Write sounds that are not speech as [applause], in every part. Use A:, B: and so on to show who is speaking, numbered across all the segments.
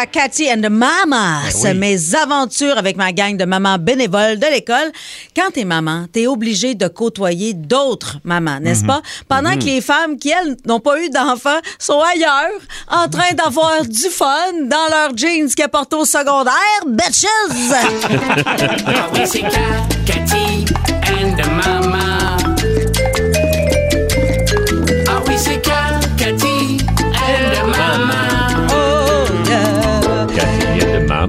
A: à Cathy and the Mamas.
B: Ben oui.
A: Mes aventures avec ma gang de mamans bénévoles de l'école. Quand t'es maman, t'es obligé de côtoyer d'autres mamans, n'est-ce
B: Mhm.
A: pas? Pendant que les femmes qui, elles, n'ont pas eu d'enfants sont ailleurs, en train d'avoir du fun dans leurs jeans qu'elles portent au secondaire. Bitches! [laughs]
C: Ah oui, Cathy and the Mama.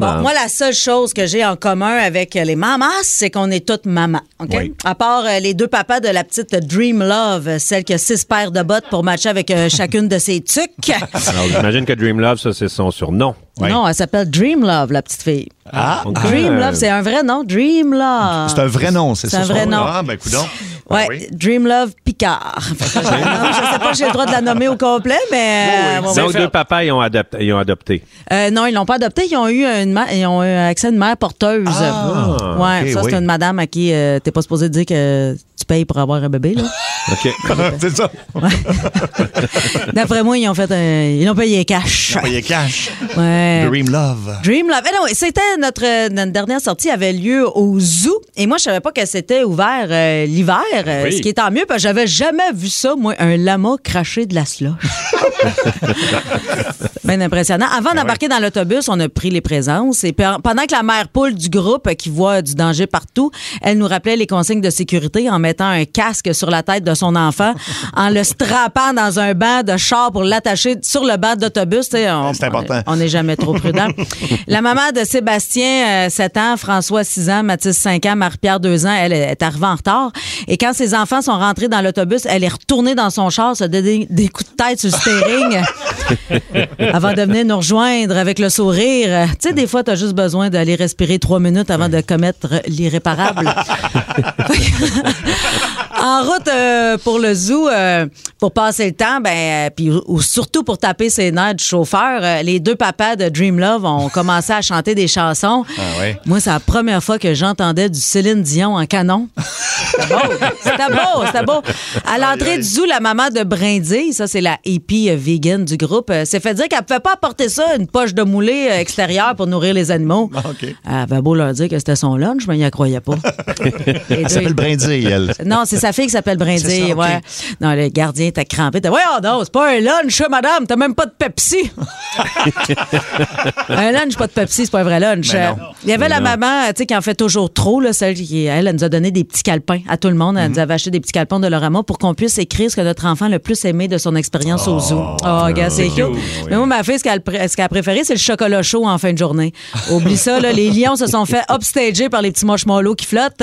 A: Bon, moi, la seule chose que j'ai en commun avec les mamas, c'est qu'on est toutes mamans. OK?
D: Oui.
A: À part euh, les deux papas de la petite Dream Love, celle qui a six paires de bottes pour matcher avec euh, chacune de ses tucs. [laughs]
D: Alors, j'imagine que Dream Love, ça, c'est son surnom.
A: Non, elle s'appelle Dream Love, la petite fille.
B: Ah,
A: Dream Love, c'est un vrai nom. Dream Love.
B: c'est un vrai nom, c'est
A: C'est
B: ça?
A: un vrai nom.
B: Ah, ben, coudonc.
A: Ouais,
B: oui?
A: Dream Love Picard. Fait que je, non, je sais pas si j'ai le droit de la nommer au complet, mais. euh, bon,
D: Donc, deux papas, ils ont, adopté, ils ont adopté.
A: Euh, non, ils l'ont pas adopté. Ils ont eu une ils ont eu accès à une mère porteuse.
B: Ah,
A: ouais, ça c'est
B: oui.
A: une madame à qui euh, t'es pas supposé dire que tu payes pour avoir un bébé là.
D: OK. [laughs]
B: c'est ça. [laughs]
A: D'après moi, ils ont fait un- ils l'ont payé cash.
B: Voyez cash.
A: Ouais.
B: Dream Love.
A: Dream Love. Eh non, c'était notre, notre dernière sortie avait lieu au zoo et moi je savais pas que c'était ouvert euh, l'hiver, euh,
D: Oui.
A: ce qui est tant mieux parce que j'avais jamais vu ça moi un lama cracher de la slush. [laughs] Bien impressionnant. Avant d'embarquer dans l'autobus, on a pris les présences et pe- pendant que la mère poule du groupe euh, qui voit du danger partout, elle nous rappelait les consignes de sécurité en mettant un casque sur la tête de son enfant, en le strappant dans un banc de char pour l'attacher sur le banc d'autobus.
B: C'est important.
A: On n'est jamais trop prudent. la maman de Sébastien, euh, 7 ans, François, 6 ans, Mathis, 5 ans, Marie-Pierre, 2 ans, elle est arrivée en retard. Et quand ses enfants sont rentrés dans l'autobus, elle est retournée dans son char, se donner des coups de tête sur le steering [laughs] avant de venir nous rejoindre avec le sourire. Tu sais, des fois, tu as juste besoin d'aller respirer trois minutes avant de commettre l'irréparable. [laughs] en route euh, pour le zoo, euh, pour passer le temps, ben, euh, puis ou- ou surtout pour taper ses nerfs du chauffeur, les deux papas de Dream Love ont [laughs] commencé à chanter des chansons.
B: Ah ouais.
A: Moi, c'est la première fois que j'entendais du Céline Dion en canon. [laughs] C'était beau, c'était beau, c'était beau. À l'entrée du zoo, la maman de Brindille, ça c'est la hippie vegan du groupe, s'est fait dire qu'elle pouvait pas apporter ça, une poche de moulée extérieure pour nourrir les animaux.
B: Ah.
A: Elle avait beau leur dire que c'était son lunch, mais ils n'y croyaient pas. [laughs]
B: Elle s'appelle Brindille, elle.
A: non, c'est sa fille qui s'appelle
B: ça, OK.
A: ouais. Non, le gardien était crampé. T'as, Voyons non, c'est pas un lunch, madame. T'as même pas de Pepsi. [laughs] un lunch, pas de Pepsi, c'est pas un vrai lunch. Euh, Il y avait la maman, tu sais, qui en fait toujours trop, là, celle qui, elle, elle nous a donné des petits calepins à tout le monde. Elle nous avait acheté des petits calepins de Lorama pour qu'on puisse écrire ce que notre enfant a le plus aimé de son expérience au zoo. Oh, gars, c'est cute. Mais moi, ma fille, ce qu'elle, pr- a préféré, c'est le chocolat chaud en fin de journée. Oublie ça, là, les lions se sont fait upstager par les petits marshmallows qui flottent.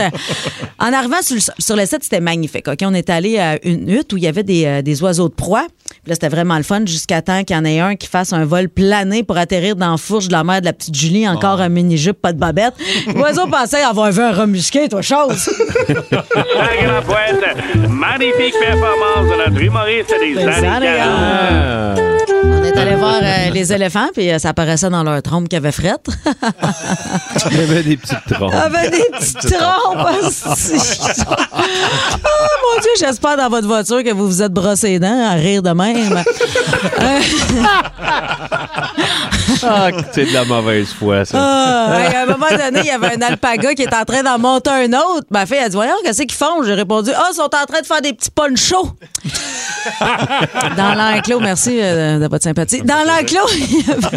A: En arrivant sur le, sur le site, c'était magnifique. OK? On est allé à une hutte où il y avait des, euh, des oiseaux de proie. Puis là, c'était vraiment le fun jusqu'à temps qu'il y en ait un qui fasse un vol plané pour atterrir dans la fourche de la mère de la petite Julie, encore un mini-jupe, pas de babette. L'oiseau pensait avoir vu un remusqué, toi, chose.
E: Un grand poète. Magnifique performance de notre humoriste des
A: Les
E: années
A: années
E: 40.
D: Ah.
A: Allé voir euh, [laughs] les éléphants, puis euh, ça apparaissait dans leur trompe qu'ils avaient frette.
D: Il y avait des petites [laughs] trompes.
A: Il y avait des petites trompes. asti. [laughs] oh mon Dieu, j'espère dans votre voiture que vous vous êtes brossé les dents à rire de même. Euh,
D: Ah, c'est de la mauvaise foi, ça.
A: Ah, à un moment donné, il y avait un alpaga qui est en train d'en monter un autre. Ma fille a dit Voyons, qu'est-ce qu'ils font? J'ai répondu Ah, ils sont en train de faire des petits ponchos. Dans l'enclos, merci euh, de votre sympathie. Dans l'enclos, [laughs] il y avait-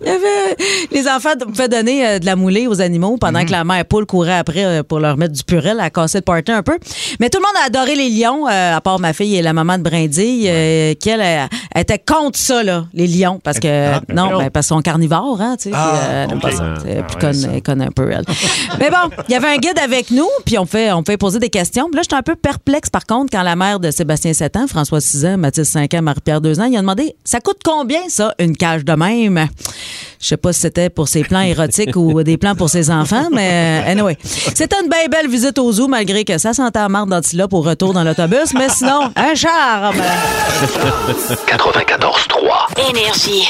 A: il y avait. Les enfants pouvaient donner euh, de la moulée aux animaux pendant que la mère poule courait après euh, pour leur mettre du purel à casser le party un peu. Mais tout le monde a adoré les lions, euh, à part ma fille et la maman de Brindille, euh, qui elle, elle, elle était contre ça, là, les lions. Parce que.
B: Ah,
A: non, ben, parce qu'ils sont carnivores, hein, tu sais.
B: Ah,
A: puis, euh, elle aime pas
B: ok.
A: ça. C'est
B: Ah,
A: conne, elle connaît un peu, elle. [laughs] Mais bon, il y avait un guide avec nous, puis on fait, on fait poser des questions. Puis là, j'étais un peu perplexe, par contre, quand la mère de Sébastien 7 ans, François 6 ans, Mathis 5 ans, Marie-Pierre 2 ans, il a demandé ça coûte combien, ça, une cage de même? Je sais pas si c'était pour ses plans érotiques ou des plans pour ses enfants, mais euh, anyway. C'était une bien belle visite au zoo, malgré que ça sentait la marde d'antilope au retour dans l'autobus, mais sinon, un charme!
F: 94.3.
G: Énergie.